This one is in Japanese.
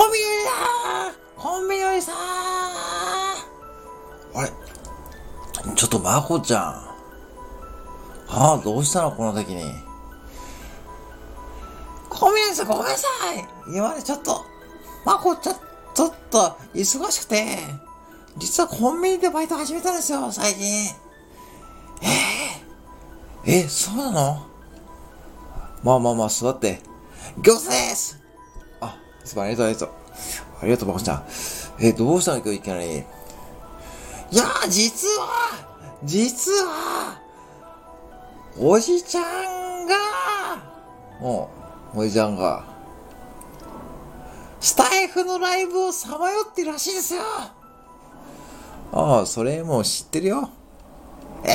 コンビニだコンビニおじさんあれ？ちょっとまこちゃん。ああ、どうしたのこの時に？コンビニですごめんなさい今ね、ちょっと、まこちゃん、ちょっと、忙しくて、実はコンビニでバイト始めたんですよ、最近。えええ、そうなの？まあまあまあ、座って。餃子です、すごい、ありがとう、ありがとう。ありがとう、まこちゃん。え、どうしたの今日いきなり？いやー、実は、実は、おじちゃんが、おおじちゃんが、スタイフのライブをさまよってるらしいですよ。ああ、それもう知ってるよ。ええ